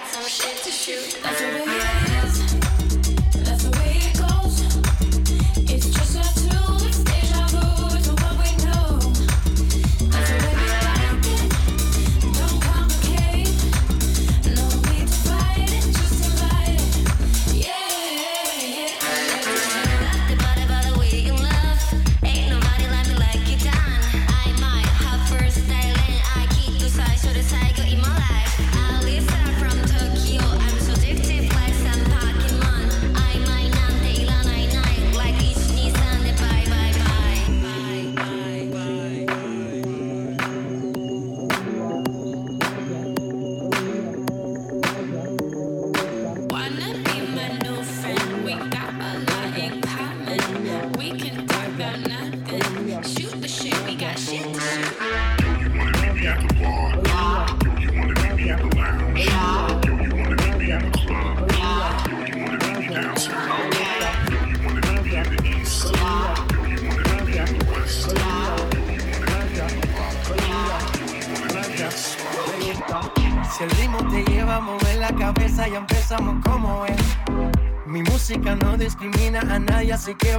got some shit to shoot.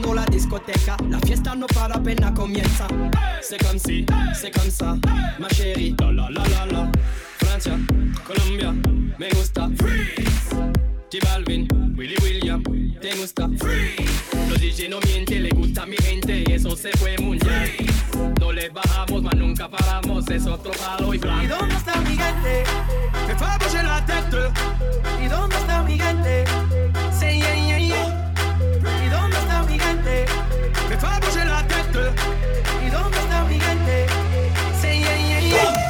Rompiendo la discoteca, la fiesta no para apenas comienza. C'est comme si, c'est comme ça, ma chérie. La la la la la. Francia, Colombia, me gusta. Freeze. J Balvin, Willy William, te gusta. Freeze. Los DJ no mienten, le gusta a mi gente y eso se fue mundial. No le bajamos, mas nunca paramos, es otro palo y ¿Y blanco. dónde está mi gente? Me bouger la tête. ¿Y dónde está mi gente? Say yeah, yeah, yeah. ¿Y dónde está mi gente? Me bouger la tête. ¿Y dónde está mi gente? Say yeah, yeah, yeah.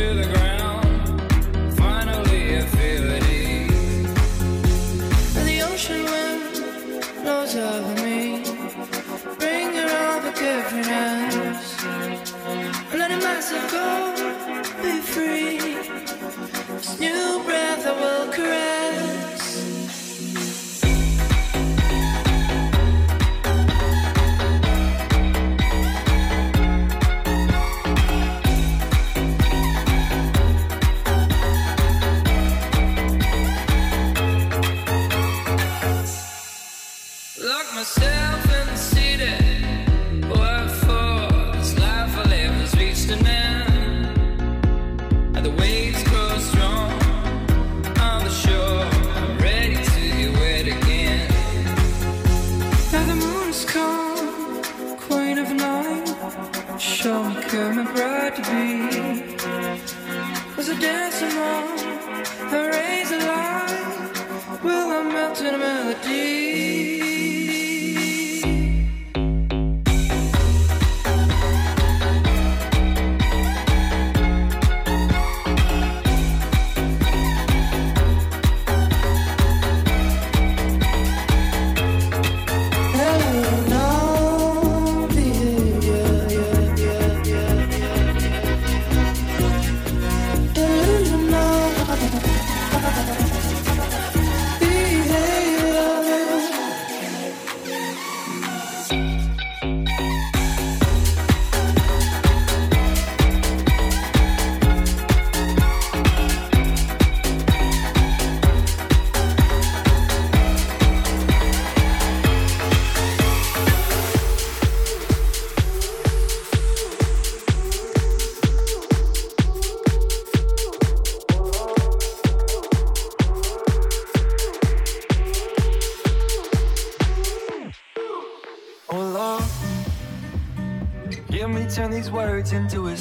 to the ground.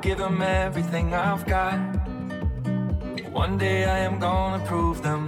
give them everything I've got. One day I am gonna prove them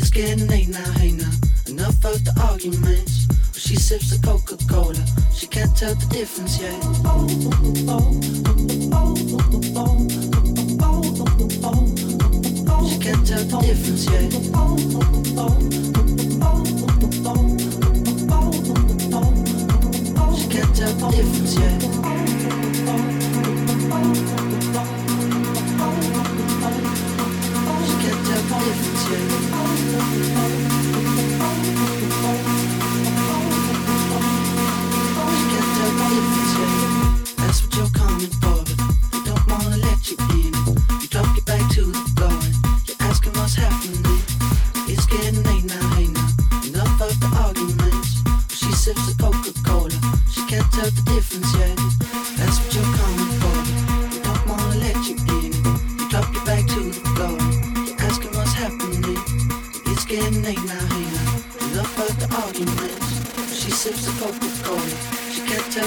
It's getting late now, hey now. Enough of the arguments. She sips the Coca-Cola. She can't tell the difference yet. She can't tell the difference yet. She can't tell the difference yet. Can't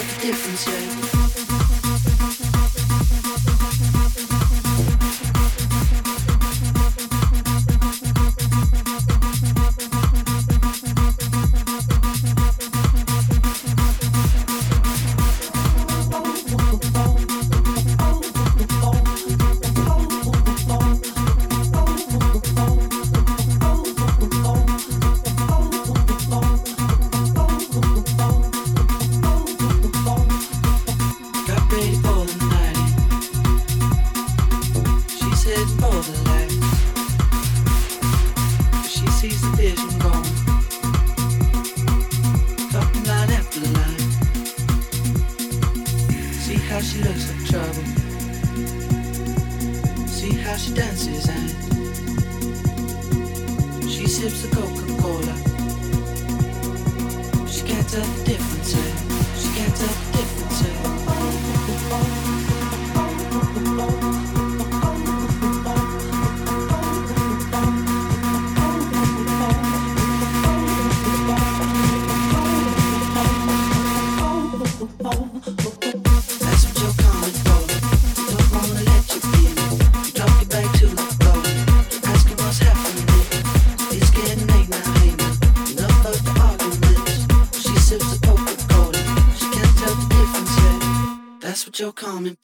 Can't the difference yet. That's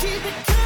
Keep